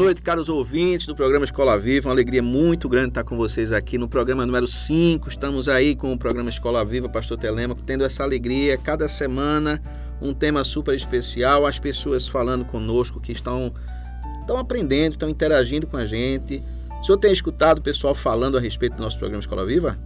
Noite, caros ouvintes do programa Escola Viva. Uma alegria muito grande estar com vocês aqui no programa número 5. Estamos aí com o programa Escola Viva, Pastor Telemaco, tendo essa alegria cada semana, um tema super especial, as pessoas falando conosco que estão, estão aprendendo, estão interagindo com a gente. O senhor tem escutado o pessoal falando a respeito do nosso programa Escola Viva?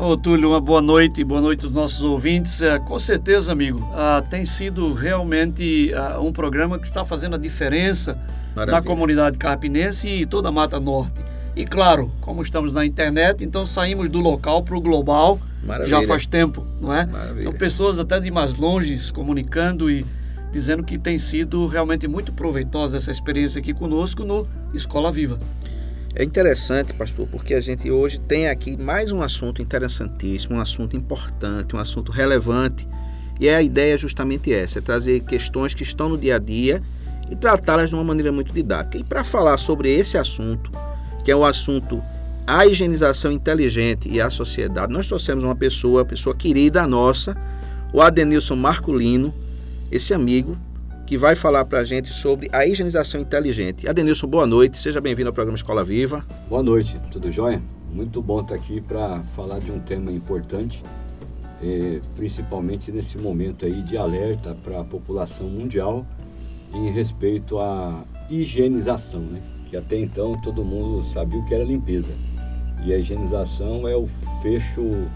Ô, Túlio, uma boa noite, boa noite aos nossos ouvintes. É, com certeza, amigo, ah, tem sido realmente ah, um programa que está fazendo a diferença Maravilha. na comunidade carpinense e toda a Mata Norte. E claro, como estamos na internet, então saímos do local para o global Maravilha. já faz tempo, não é? Maravilha. Então pessoas até de mais longe se comunicando e dizendo que tem sido realmente muito proveitosa essa experiência aqui conosco no Escola Viva. É interessante, pastor, porque a gente hoje tem aqui mais um assunto interessantíssimo, um assunto importante, um assunto relevante. E a ideia é justamente essa: é trazer questões que estão no dia a dia e tratá-las de uma maneira muito didática. E para falar sobre esse assunto, que é o assunto a higienização inteligente e a sociedade, nós trouxemos uma pessoa, uma pessoa querida nossa, o Adenilson Marculino, esse amigo que vai falar para a gente sobre a higienização inteligente. Adenilson, boa noite, seja bem-vindo ao programa Escola Viva. Boa noite, tudo jóia? Muito bom estar aqui para falar de um tema importante, eh, principalmente nesse momento aí de alerta para a população mundial em respeito à higienização, né? que até então todo mundo sabia o que era limpeza. E a higienização é o fecho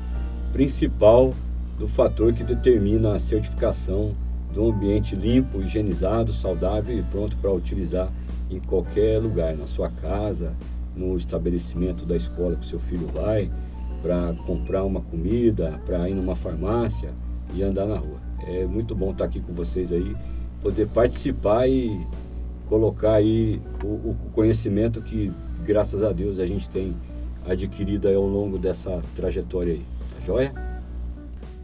principal do fator que determina a certificação de um ambiente limpo, higienizado, saudável e pronto para utilizar em qualquer lugar, na sua casa, no estabelecimento da escola que o seu filho vai, para comprar uma comida, para ir numa farmácia e andar na rua. É muito bom estar aqui com vocês aí, poder participar e colocar aí o, o conhecimento que, graças a Deus, a gente tem adquirido ao longo dessa trajetória aí. Tá joia?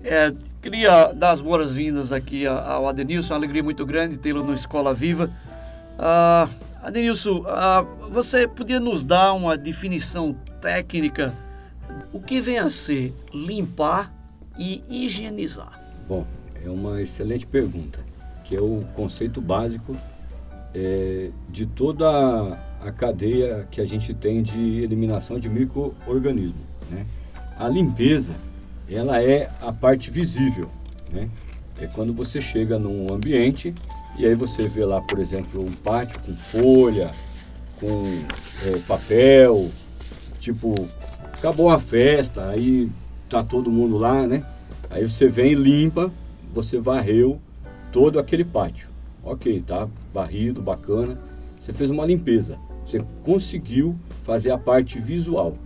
É, queria dar as boas-vindas aqui ao Adenilson, uma alegria muito grande tê-lo no Escola Viva. Ah, Adenilson, ah, você poderia nos dar uma definição técnica? O que vem a ser limpar e higienizar? Bom, é uma excelente pergunta, que é o conceito básico é, de toda a, a cadeia que a gente tem de eliminação de micro-organismos. Né? A limpeza ela é a parte visível, né? É quando você chega num ambiente e aí você vê lá, por exemplo, um pátio com folha, com é, papel, tipo, acabou a festa, aí tá todo mundo lá, né? Aí você vem e limpa, você varreu todo aquele pátio. Ok, tá varrido, bacana. Você fez uma limpeza. Você conseguiu fazer a parte visual.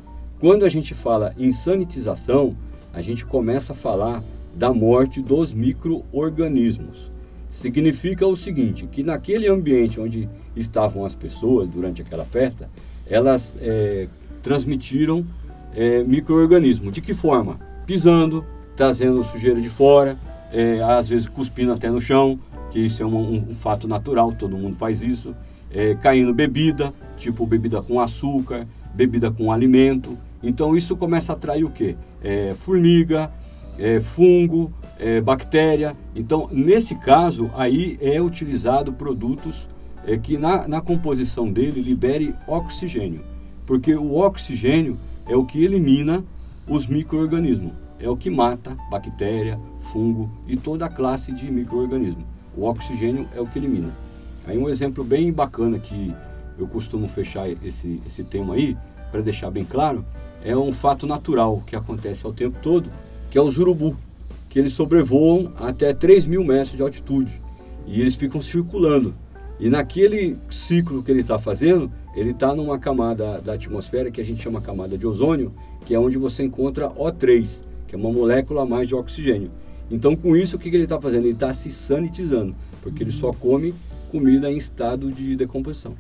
Quando a gente fala em sanitização, a gente começa a falar da morte dos micro-organismos. Significa o seguinte, que naquele ambiente onde estavam as pessoas durante aquela festa, elas é, transmitiram é, micro-organismos. De que forma? Pisando, trazendo sujeira de fora, é, às vezes cuspindo até no chão, que isso é um, um, um fato natural, todo mundo faz isso. É, caindo bebida, tipo bebida com açúcar, bebida com alimento. Então isso começa a atrair o quê? É, formiga, é, fungo, é, bactéria. Então, nesse caso, aí é utilizado produtos é, que na, na composição dele libere oxigênio. Porque o oxigênio é o que elimina os micro-organismos. É o que mata bactéria, fungo e toda a classe de micro-organismos. O oxigênio é o que elimina. Aí um exemplo bem bacana que eu costumo fechar esse, esse tema aí, para deixar bem claro, é um fato natural que acontece ao tempo todo, que é os urubu, que eles sobrevoam até 3 mil metros de altitude e eles ficam circulando. E naquele ciclo que ele está fazendo, ele está numa camada da atmosfera que a gente chama camada de ozônio, que é onde você encontra O3, que é uma molécula a mais de oxigênio. Então, com isso, o que, que ele está fazendo? Ele está se sanitizando, porque ele só come comida em estado de decomposição.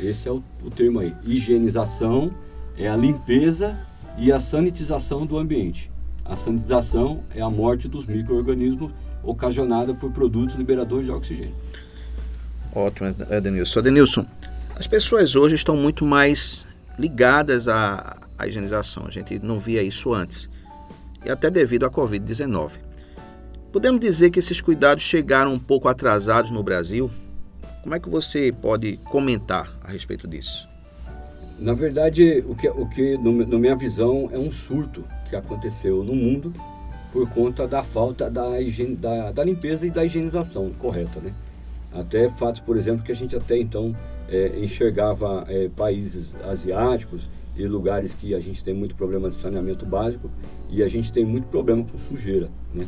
Esse é o, o termo aí. Higienização é a limpeza e a sanitização do ambiente. A sanitização é a morte dos micro-organismos ocasionada por produtos liberadores de oxigênio. Ótimo, Edenilson. Edenilson, as pessoas hoje estão muito mais ligadas à, à higienização. A gente não via isso antes. E até devido à Covid-19. Podemos dizer que esses cuidados chegaram um pouco atrasados no Brasil? Como é que você pode comentar a respeito disso? Na verdade, o que, o que no, na minha visão, é um surto que aconteceu no mundo por conta da falta da, higiene, da, da limpeza e da higienização correta, né? Até fatos, por exemplo, que a gente até então é, enxergava é, países asiáticos e lugares que a gente tem muito problema de saneamento básico e a gente tem muito problema com sujeira, né?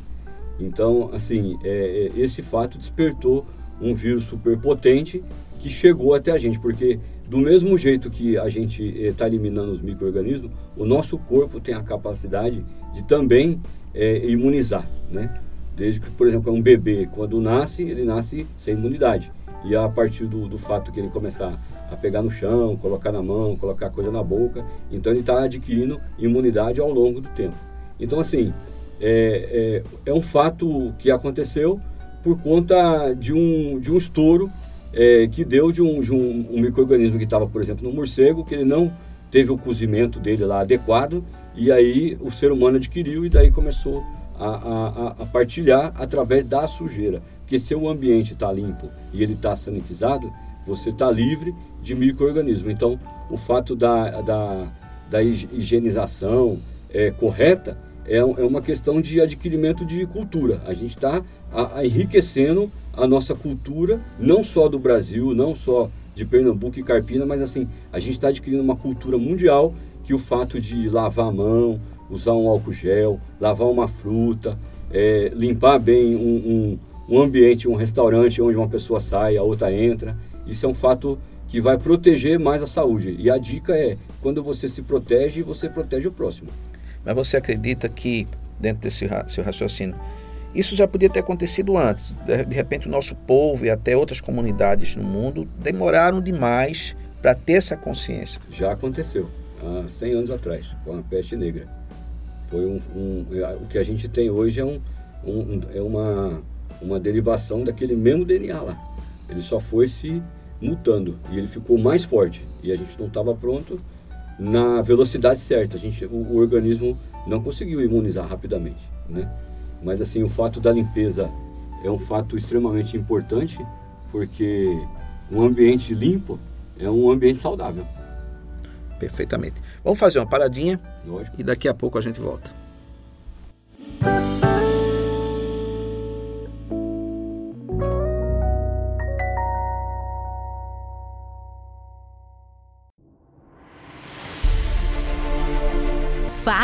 Então, assim, é, é esse fato despertou um vírus superpotente que chegou até a gente, porque do mesmo jeito que a gente está eh, eliminando os micro-organismos, o nosso corpo tem a capacidade de também é, imunizar, né? Desde que, por exemplo, um bebê, quando nasce, ele nasce sem imunidade. E a partir do, do fato que ele começar a pegar no chão, colocar na mão, colocar coisa na boca, então ele está adquirindo imunidade ao longo do tempo. Então, assim, é, é, é, um fato que aconteceu por conta de um, de um estouro é, que deu de um, de um, um microorganismo que estava, por exemplo, no morcego, que ele não teve o cozimento dele lá adequado, e aí o ser humano adquiriu e daí começou a, a, a partilhar através da sujeira. Porque se o ambiente está limpo e ele está sanitizado, você está livre de micro-organismo. Então, o fato da, da, da higienização é, correta é, é uma questão de adquirimento de cultura. A gente está enriquecendo a nossa cultura, não só do Brasil, não só de Pernambuco e Carpina, mas assim, a gente está adquirindo uma cultura mundial que o fato de lavar a mão, usar um álcool gel, lavar uma fruta, é, limpar bem um, um, um ambiente, um restaurante onde uma pessoa sai, a outra entra, isso é um fato que vai proteger mais a saúde. E a dica é, quando você se protege, você protege o próximo. Mas você acredita que, dentro desse seu raciocínio, isso já podia ter acontecido antes. De repente, o nosso povo e até outras comunidades no mundo demoraram demais para ter essa consciência. Já aconteceu há 100 anos atrás, com a peste negra. Foi um, um é, o que a gente tem hoje é, um, um, é uma, uma derivação daquele mesmo DNA lá. Ele só foi se mutando e ele ficou mais forte. E a gente não estava pronto na velocidade certa. A gente, o, o, organismo não conseguiu imunizar rapidamente, né? Mas assim, o fato da limpeza é um fato extremamente importante, porque um ambiente limpo é um ambiente saudável. Perfeitamente. Vamos fazer uma paradinha Lógico. e daqui a pouco a gente volta.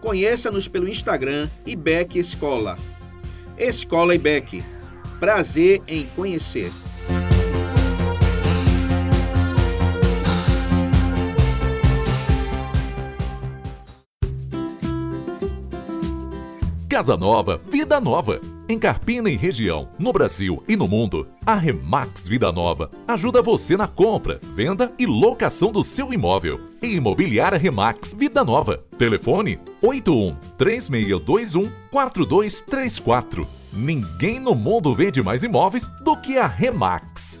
Conheça-nos pelo Instagram IBEC Escola. Escola IBEC. Prazer em conhecer. Casa nova, vida nova. Em Carpina e região, no Brasil e no mundo, a Remax Vida Nova ajuda você na compra, venda e locação do seu imóvel. Imobiliária Remax Vida Nova. Telefone 81 3621 4234. Ninguém no mundo vende mais imóveis do que a Remax.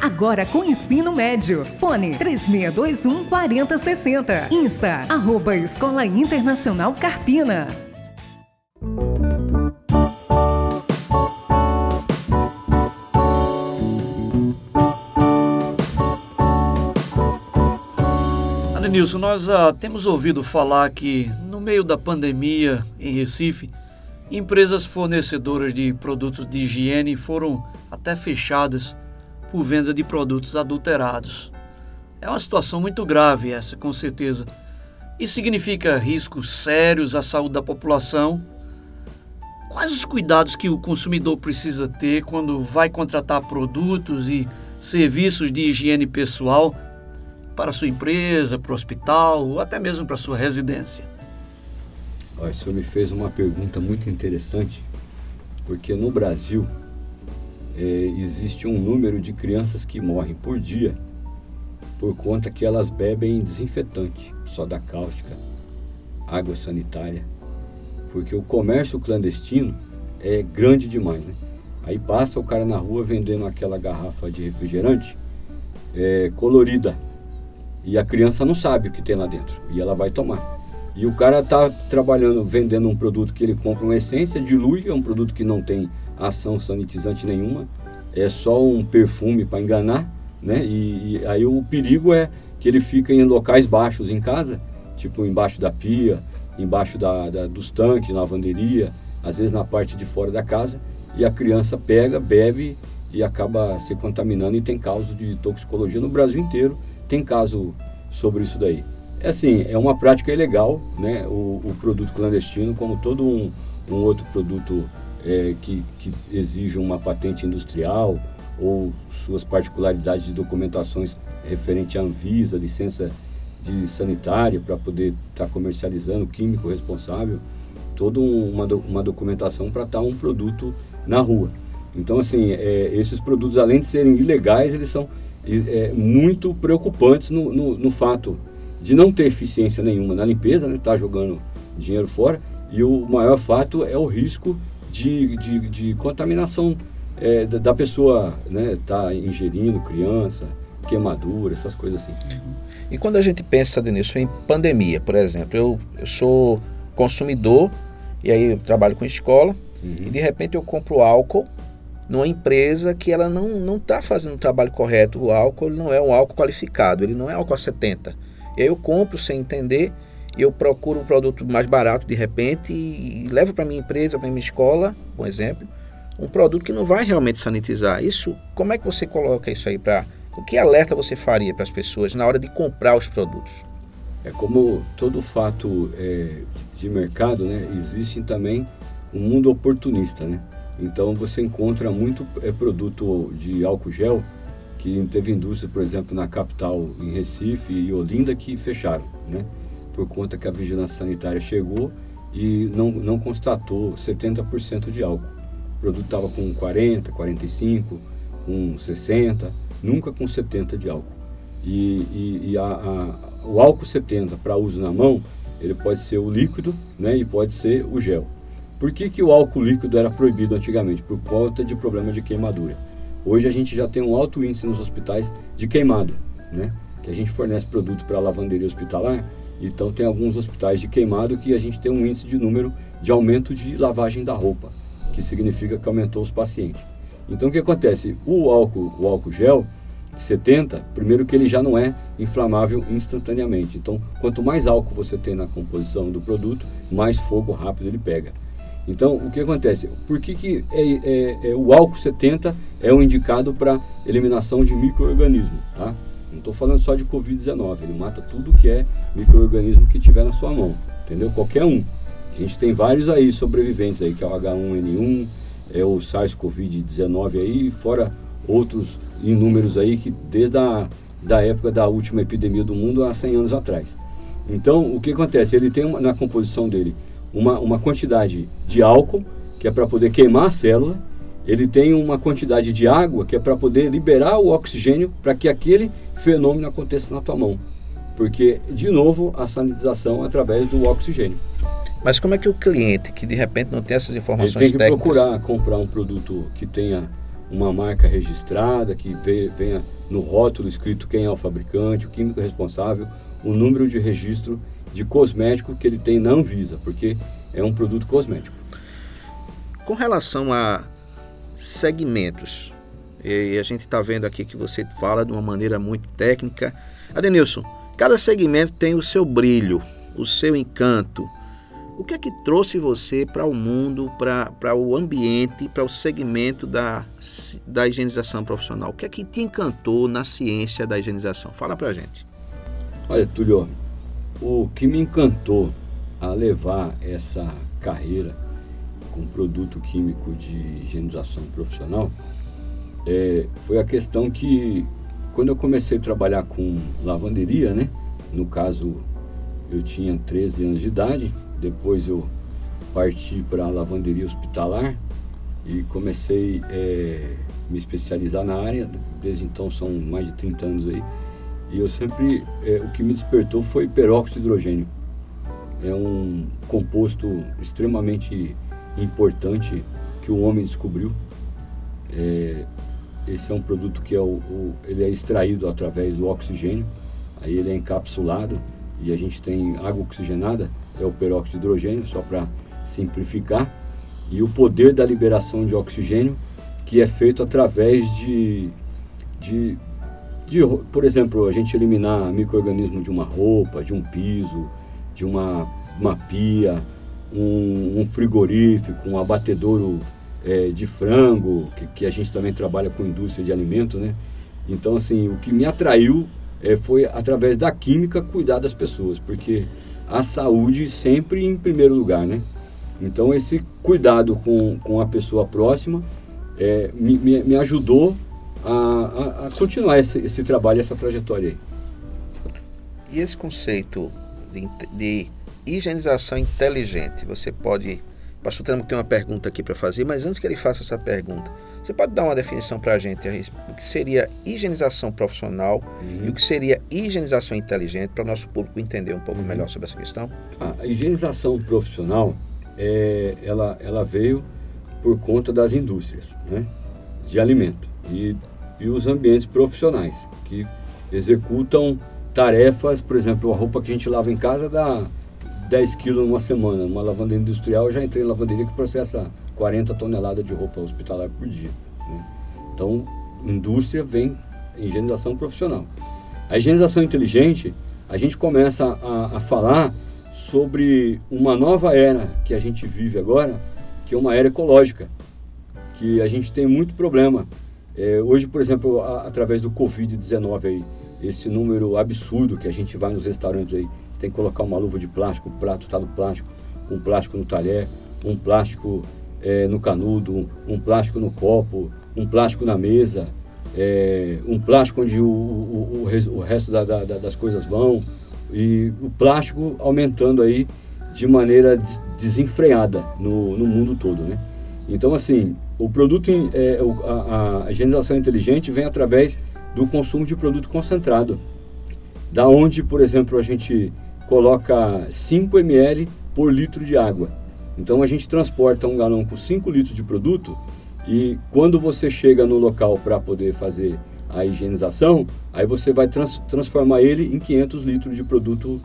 agora com ensino médio. Fone 3621 4060. Insta, arroba Escola Internacional Carpina. Nilson, nós ah, temos ouvido falar que no meio da pandemia em Recife, empresas fornecedoras de produtos de higiene foram até fechadas por venda de produtos adulterados. É uma situação muito grave essa, com certeza. Isso significa riscos sérios à saúde da população. Quais os cuidados que o consumidor precisa ter quando vai contratar produtos e serviços de higiene pessoal para sua empresa, para o hospital ou até mesmo para sua residência? o senhor me fez uma pergunta muito interessante, porque no Brasil existe um número de crianças que morrem por dia por conta que elas bebem desinfetante, soda cáustica, água sanitária, porque o comércio clandestino é grande demais, né? Aí passa o cara na rua vendendo aquela garrafa de refrigerante é, colorida e a criança não sabe o que tem lá dentro e ela vai tomar. E o cara está trabalhando, vendendo um produto que ele compra uma essência, dilui, é um produto que não tem ação sanitizante nenhuma, é só um perfume para enganar, né? E, e, aí o perigo é que ele fica em locais baixos em casa, tipo embaixo da pia, embaixo da, da, dos tanques, lavanderia, às vezes na parte de fora da casa, e a criança pega, bebe e acaba se contaminando e tem casos de toxicologia no Brasil inteiro, tem caso sobre isso daí. É assim, é uma prática ilegal, né? O, o produto clandestino, como todo um, um outro produto é, que, que exijam uma patente industrial ou suas particularidades de documentações referente à Anvisa, licença de sanitária para poder estar tá comercializando, químico responsável, toda uma, uma documentação para estar tá um produto na rua. Então, assim, é, esses produtos, além de serem ilegais, eles são é, muito preocupantes no, no, no, fato de não ter eficiência nenhuma na limpeza, né? Tá jogando dinheiro fora. E o maior fato é o risco de, de, de contaminação é, da, da, pessoa, né? Tá ingerindo criança, queimadura, essas coisas assim. E quando a gente pensa, Denilson, em pandemia, por exemplo, eu, eu sou consumidor e aí eu trabalho com escola uhum. e de repente eu compro álcool numa empresa que ela não não está fazendo o trabalho correto. O álcool não é um álcool qualificado, ele não é álcool a 70. E aí eu compro sem entender eu procuro um produto mais barato de repente e, levo para minha empresa, para minha escola, por exemplo, um produto que não vai realmente sanitizar. Isso, como é que você coloca isso aí para o que alerta você faria para as pessoas na hora de comprar os produtos? É como todo fato é, de mercado, né? Existe também um mundo oportunista, né? Então você encontra muito é, produto de álcool gel que teve indústria, por exemplo, na capital, em Recife e Olinda, que fecharam, né? Por conta que a vigilância sanitária chegou e não, não constatou 70% de álcool. O produto estava com 40, 45, com 60, nunca com 70 de álcool. E, e, e a, a, o álcool 70 para uso na mão, ele pode ser o líquido né, e pode ser o gel. Por que, que o álcool líquido era proibido antigamente? Por conta de problema de queimadura. Hoje a gente já tem um alto índice nos hospitais de queimado, né? que a gente fornece produto para lavanderia hospitalar então tem alguns hospitais de queimado que a gente tem um índice de número de aumento de lavagem da roupa, que significa que aumentou os pacientes. Então o que acontece? O álcool, o álcool gel, 70, primeiro que ele já não é inflamável instantaneamente. Então, quanto mais álcool você tem na composição do produto, mais fogo rápido ele pega. Então, o que acontece? Por que, que é, é, é o álcool 70 é o indicado para eliminação de micro-organismos? Tá? Não estou falando só de Covid-19, ele mata tudo que é micro-organismo que tiver na sua mão, entendeu? Qualquer um. A gente tem vários aí sobreviventes aí, que é o H1N1, é o SARS-CoV-19 aí, fora outros inúmeros aí que desde a da época da última epidemia do mundo há 100 anos atrás. Então, o que acontece? Ele tem uma, na composição dele uma, uma quantidade de álcool, que é para poder queimar a célula, ele tem uma quantidade de água, que é para poder liberar o oxigênio para que aquele fenômeno aconteça na tua mão. Porque, de novo, a sanitização através do oxigênio. Mas como é que o cliente, que de repente não tem essas informações técnicas... Ele tem que técnicas... procurar comprar um produto que tenha uma marca registrada, que venha no rótulo escrito quem é o fabricante, o químico responsável, o número de registro de cosmético que ele tem na Anvisa, porque é um produto cosmético. Com relação a segmentos, e a gente está vendo aqui que você fala de uma maneira muito técnica. Adenilson, cada segmento tem o seu brilho, o seu encanto, o que é que trouxe você para o mundo, para o ambiente, para o segmento da, da higienização profissional? O que é que te encantou na ciência da higienização? Fala para a gente. Olha, Tulio, o que me encantou a levar essa carreira com produto químico de higienização profissional é, foi a questão que quando eu comecei a trabalhar com lavanderia, né? No caso, eu tinha 13 anos de idade, depois eu parti para a lavanderia hospitalar e comecei a é, me especializar na área. Desde então são mais de 30 anos aí. E eu sempre, é, o que me despertou foi peróxido de hidrogênio. É um composto extremamente importante que o homem descobriu. É, esse é um produto que é o, o, ele é extraído através do oxigênio, aí ele é encapsulado e a gente tem água oxigenada é o peróxido de hidrogênio, só para simplificar, e o poder da liberação de oxigênio, que é feito através de, de, de por exemplo, a gente eliminar micro-organismo de uma roupa, de um piso, de uma, uma pia, um, um frigorífico, um abatedouro é, de frango, que, que, a gente também trabalha com indústria de alimento, né? Então, assim, o que me atraiu é, foi, através da química, cuidar das pessoas, porque a saúde sempre em primeiro lugar, né? Então esse cuidado com, com a pessoa próxima é, me, me, me, ajudou a, a, a continuar esse, esse, trabalho, essa trajetória aí. E esse conceito de, de higienização inteligente, você pode pastor Tramo tem uma pergunta aqui para fazer, mas antes que ele faça essa pergunta, você pode dar uma definição para a gente do que seria higienização profissional uhum. e o que seria higienização inteligente para o nosso público entender um pouco uhum. melhor sobre essa questão? A higienização profissional, é, ela, ela veio por conta das indústrias né, de alimento e, e os ambientes profissionais que executam tarefas, por exemplo, a roupa que a gente lava em casa dá 10 quilos numa semana. Uma lavanderia industrial, eu já entrei em lavanderia que processa 40 toneladas de roupa hospitalar por dia. Né? Então, indústria vem higienização profissional. A higienização inteligente, a gente começa a, a falar sobre uma nova era que a gente vive agora, que é uma era ecológica, que a gente tem muito problema. É, hoje, por exemplo, a, através do Covid-19 aí, esse número absurdo que a gente vai nos restaurantes aí, tem que colocar uma luva de plástico, o prato está no plástico, um plástico no talher, um plástico é, no canudo, um plástico no copo, um plástico na mesa, é, um plástico onde o, o, o, o resto da, da, das coisas vão, e o plástico aumentando aí de maneira desenfreada no, no mundo todo, né? Então, assim, o produto, é, a, a higienização inteligente vem através do consumo de produto concentrado. Da onde, por exemplo, a gente coloca 5 ml por litro de água. Então a gente transporta um galão com 5 litros de produto e quando você chega no local para poder fazer a higienização, aí você vai trans transformar ele em 500 litros de produto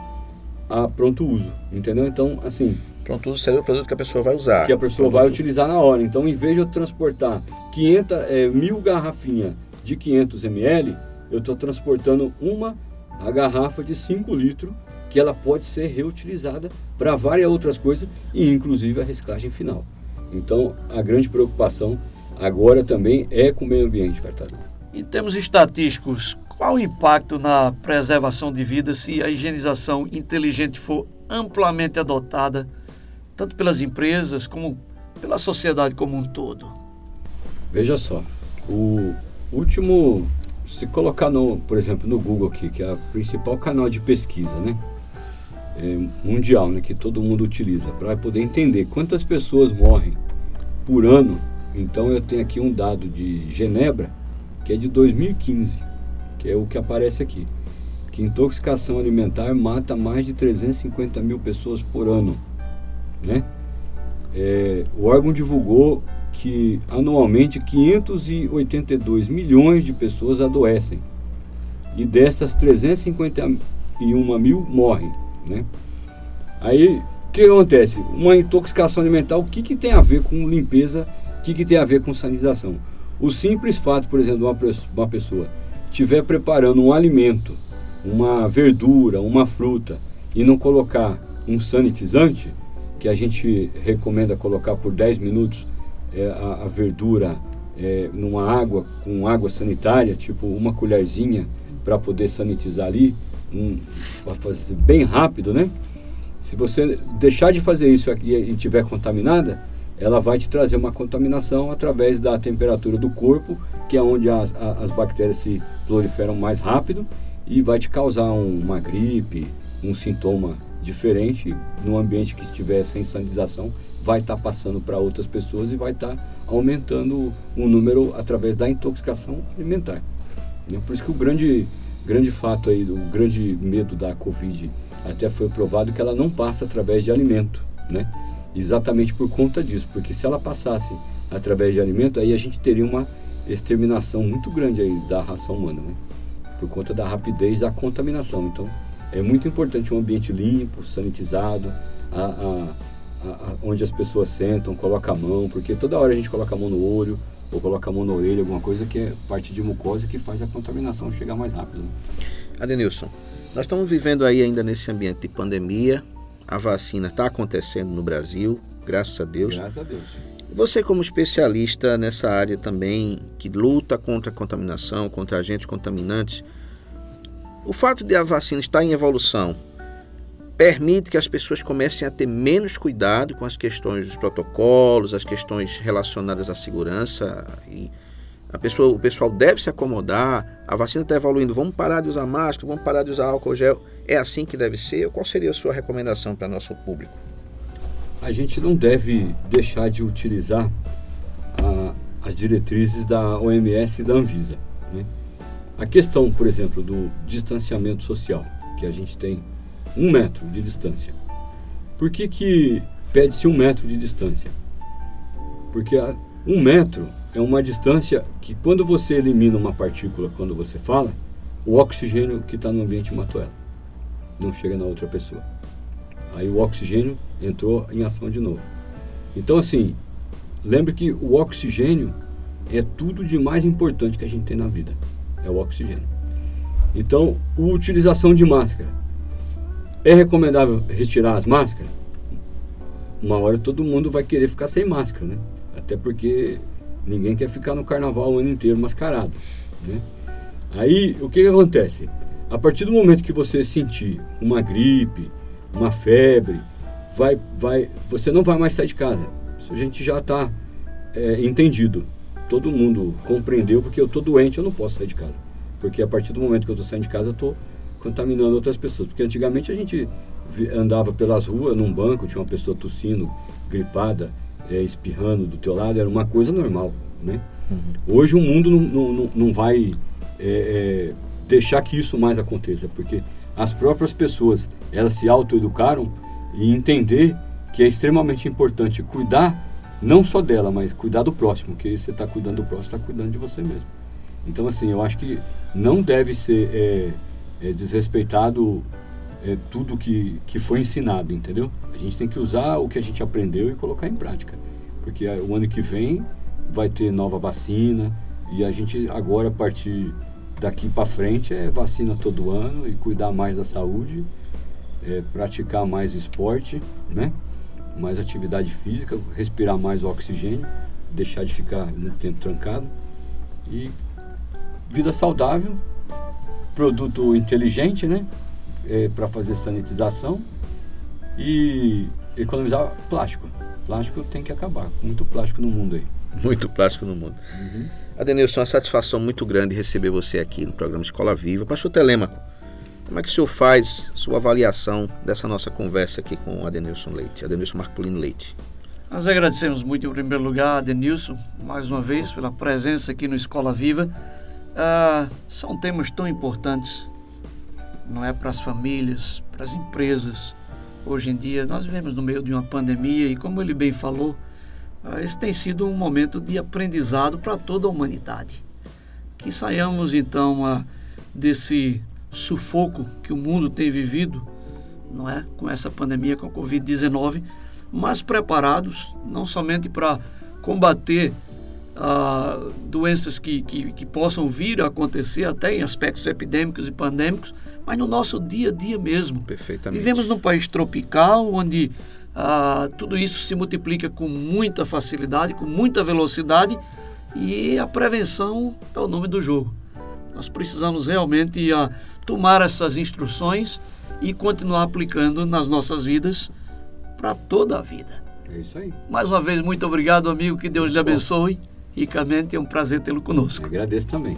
a pronto uso, entendeu? Então, assim... Pronto uso seria o produto que a pessoa vai usar. Que a pessoa vai utilizar na hora. Então, em vez de eu transportar 500, é, mil garrafinhas de 500 ml, eu estou transportando uma a garrafa de 5 litros que ela pode ser reutilizada para várias outras coisas e inclusive a reciclagem final. Então, a grande preocupação agora também é com o meio ambiente, Cartado. Em termos estatísticos, qual o impacto na preservação de vida se a higienização inteligente for amplamente adotada, tanto pelas empresas como pela sociedade como um todo? Veja só, o último, se colocar no, por exemplo, no Google aqui, que é o principal canal de pesquisa, né? É, mundial, né, que todo mundo utiliza, para poder entender quantas pessoas morrem por ano. Então eu tenho aqui um dado de Genebra, que é de 2015, que é o que aparece aqui. Que intoxicação alimentar mata mais de 350 mil pessoas por ano. Né? É, o órgão divulgou que anualmente 582 milhões de pessoas adoecem e dessas 351 mil morrem. Né? Aí o que acontece? Uma intoxicação alimentar, o que, que tem a ver com limpeza, o que, que tem a ver com sanitização? O simples fato, por exemplo, de uma, uma pessoa estiver preparando um alimento, uma verdura, uma fruta, e não colocar um sanitizante, que a gente recomenda colocar por 10 minutos é, a, a, verdura é, numa água, com água sanitária, tipo uma colherzinha para poder sanitizar ali, um, para fazer bem rápido, né? Se você deixar de fazer isso aqui e estiver contaminada, ela vai te trazer uma contaminação através da temperatura do corpo, que é onde as, as bactérias se proliferam mais rápido e vai te causar um, uma gripe, um sintoma diferente no ambiente que estiver sem sanitização, vai estar tá passando para outras pessoas e vai estar tá aumentando o número através da intoxicação alimentar. Né? Por isso que o grande, grande fato aí, o grande medo da Covid, até foi provado que ela não passa através de alimento, né? Exatamente por conta disso, porque se ela passasse através de alimento, aí a gente teria uma exterminação muito grande aí da raça humana, né? Por conta da rapidez da contaminação. Então, é muito importante um ambiente limpo, sanitizado, a, a, a, onde as pessoas sentam, coloca a mão, porque toda hora a gente coloca a mão no olho ou coloca a mão na orelha, alguma coisa que é parte de mucosa que faz a contaminação chegar mais rápido. Né? Adenilson, nós estamos vivendo aí ainda nesse ambiente de pandemia, a vacina está acontecendo no Brasil, graças a Deus. Graças a Deus. Você, como especialista nessa área também, que luta contra a contaminação, contra agentes contaminantes, o fato de a vacina estar em evolução permite que as pessoas comecem a ter menos cuidado com as questões dos protocolos, as questões relacionadas à segurança e a pessoa, o pessoal deve se acomodar, a vacina está evoluindo, vamos parar de usar máscara, vamos parar de usar álcool gel. É assim que deve ser? Qual seria a sua recomendação para nosso público? A gente não deve deixar de utilizar a, as diretrizes da OMS e da Anvisa. Né? A questão, por exemplo, do distanciamento social, que a gente tem um metro de distância. Por que, que pede-se um metro de distância? Porque a, um metro é uma distância que, quando você elimina uma partícula, quando você fala, o oxigênio que está no ambiente matou ela. Não chega na outra pessoa. Aí o oxigênio entrou em ação de novo. Então, assim, lembre que o oxigênio é tudo de mais importante que a gente tem na vida é o oxigênio. Então, utilização de máscara. É recomendável retirar as máscaras? Uma hora todo mundo vai querer ficar sem máscara, né? Até porque ninguém quer ficar no carnaval o ano inteiro mascarado, né? Aí, o que, que acontece? A partir do momento que você sentir uma gripe, uma febre, vai, vai, você não vai mais sair de casa. Isso a gente já está é, entendido todo mundo compreendeu, porque eu estou doente, eu não posso sair de casa. Porque a partir do momento que eu estou saindo de casa, eu estou contaminando outras pessoas. Porque antigamente a gente andava pelas ruas, num banco, tinha uma pessoa tossindo, gripada, é, espirrando do teu lado, era uma coisa normal, né? Uhum. Hoje o mundo não, não, não vai é, é, deixar que isso mais aconteça, porque as próprias pessoas, elas se autoeducaram e entender que é extremamente importante cuidar não só dela, mas cuidar do próximo, que você está cuidando do próximo, está cuidando de você mesmo. Então, assim, eu acho que não deve ser é, é, desrespeitado é, tudo que, que foi ensinado, entendeu? A gente tem que usar o que a gente aprendeu e colocar em prática. Porque o ano que vem vai ter nova vacina e a gente agora, a partir daqui para frente é vacina todo ano e cuidar mais da saúde, é, praticar mais esporte, né? mais atividade física, respirar mais oxigênio, deixar de ficar muito tempo trancado e vida saudável, produto inteligente, né? É, para fazer sanitização e economizar plástico. Plástico tem que acabar, muito plástico no mundo aí. Muito plástico no mundo. Uhum. Adenilson, é uma satisfação muito grande receber você aqui no programa Escola Viva. Pastor Telêmaco, como é que o senhor faz sua avaliação dessa nossa conversa aqui com o Adenilson Leite, Adenilson Marcolino Leite? Nós agradecemos muito, em primeiro lugar, Adenilson, mais uma vez, pela presença aqui no Escola Viva. Ah, são temas tão importantes, não é para as famílias, para as empresas. Hoje em dia, nós vivemos no meio de uma pandemia e, como ele bem falou, ah, esse tem sido um momento de aprendizado para toda a humanidade. Que saiamos então ah, desse sufoco que o mundo tem vivido, não é, com essa pandemia, com a Covid-19, mas preparados não somente para combater ah, doenças que, que, que, possam vir a acontecer até em aspectos epidêmicos e pandêmicos, mas no nosso dia a dia mesmo. Perfeitamente. Vivemos num país tropical onde ah, tudo isso se multiplica com muita facilidade, com muita velocidade e a prevenção é o nome do jogo. Nós precisamos realmente ah, tomar essas instruções e continuar aplicando nas nossas vidas para toda a vida. É isso aí. Mais uma vez, muito obrigado, amigo. Que Deus lhe abençoe. Ricamente, é um prazer tê-lo conosco. Eu agradeço também.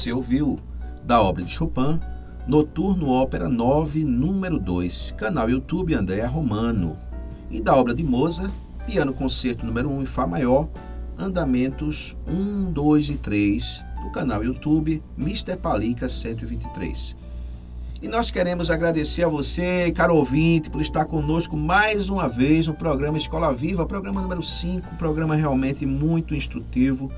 Você ouviu da obra de Chopin, Noturno Ópera 9, número 2, canal YouTube Andréa Romano. E da obra de Mozart, Piano Concerto número 1 em Fá maior, Andamentos 1, 2 e 3, do canal YouTube Mr. Palica 123. E nós queremos agradecer a você, caro ouvinte, por estar conosco mais uma vez no programa Escola Viva, programa número 5, programa realmente muito instrutivo,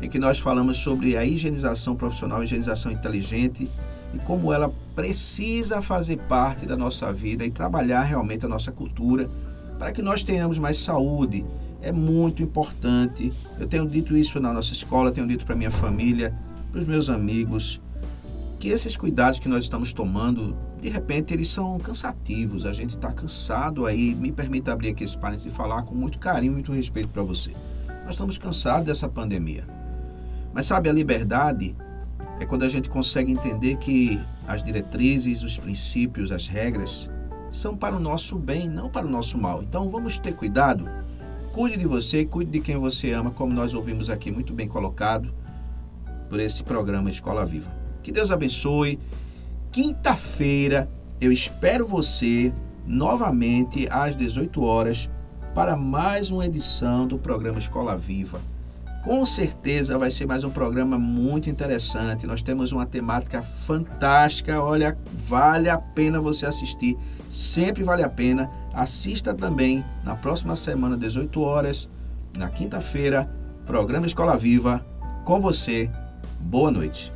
em que nós falamos sobre a higienização profissional, higienização inteligente e como ela precisa fazer parte da nossa vida e trabalhar realmente a nossa cultura para que nós tenhamos mais saúde. É muito importante. Eu tenho dito isso na nossa escola, tenho dito para minha família, para os meus amigos que esses cuidados que nós estamos tomando, de repente, eles são cansativos. A gente está cansado aí. Me permita abrir aqui esse parênteses e falar com muito carinho muito respeito para você. Nós estamos cansados dessa pandemia. Mas sabe, a liberdade é quando a gente consegue entender que as diretrizes, os princípios, as regras são para o nosso bem, não para o nosso mal. Então vamos ter cuidado. Cuide de você, cuide de quem você ama, como nós ouvimos aqui muito bem colocado por esse programa Escola Viva. Que Deus abençoe. Quinta-feira eu espero você novamente às 18 horas para mais uma edição do programa Escola Viva. Com certeza vai ser mais um programa muito interessante. Nós temos uma temática fantástica. Olha, vale a pena você assistir. Sempre vale a pena. Assista também na próxima semana, 18 horas, na quinta-feira, programa Escola Viva. Com você. Boa noite.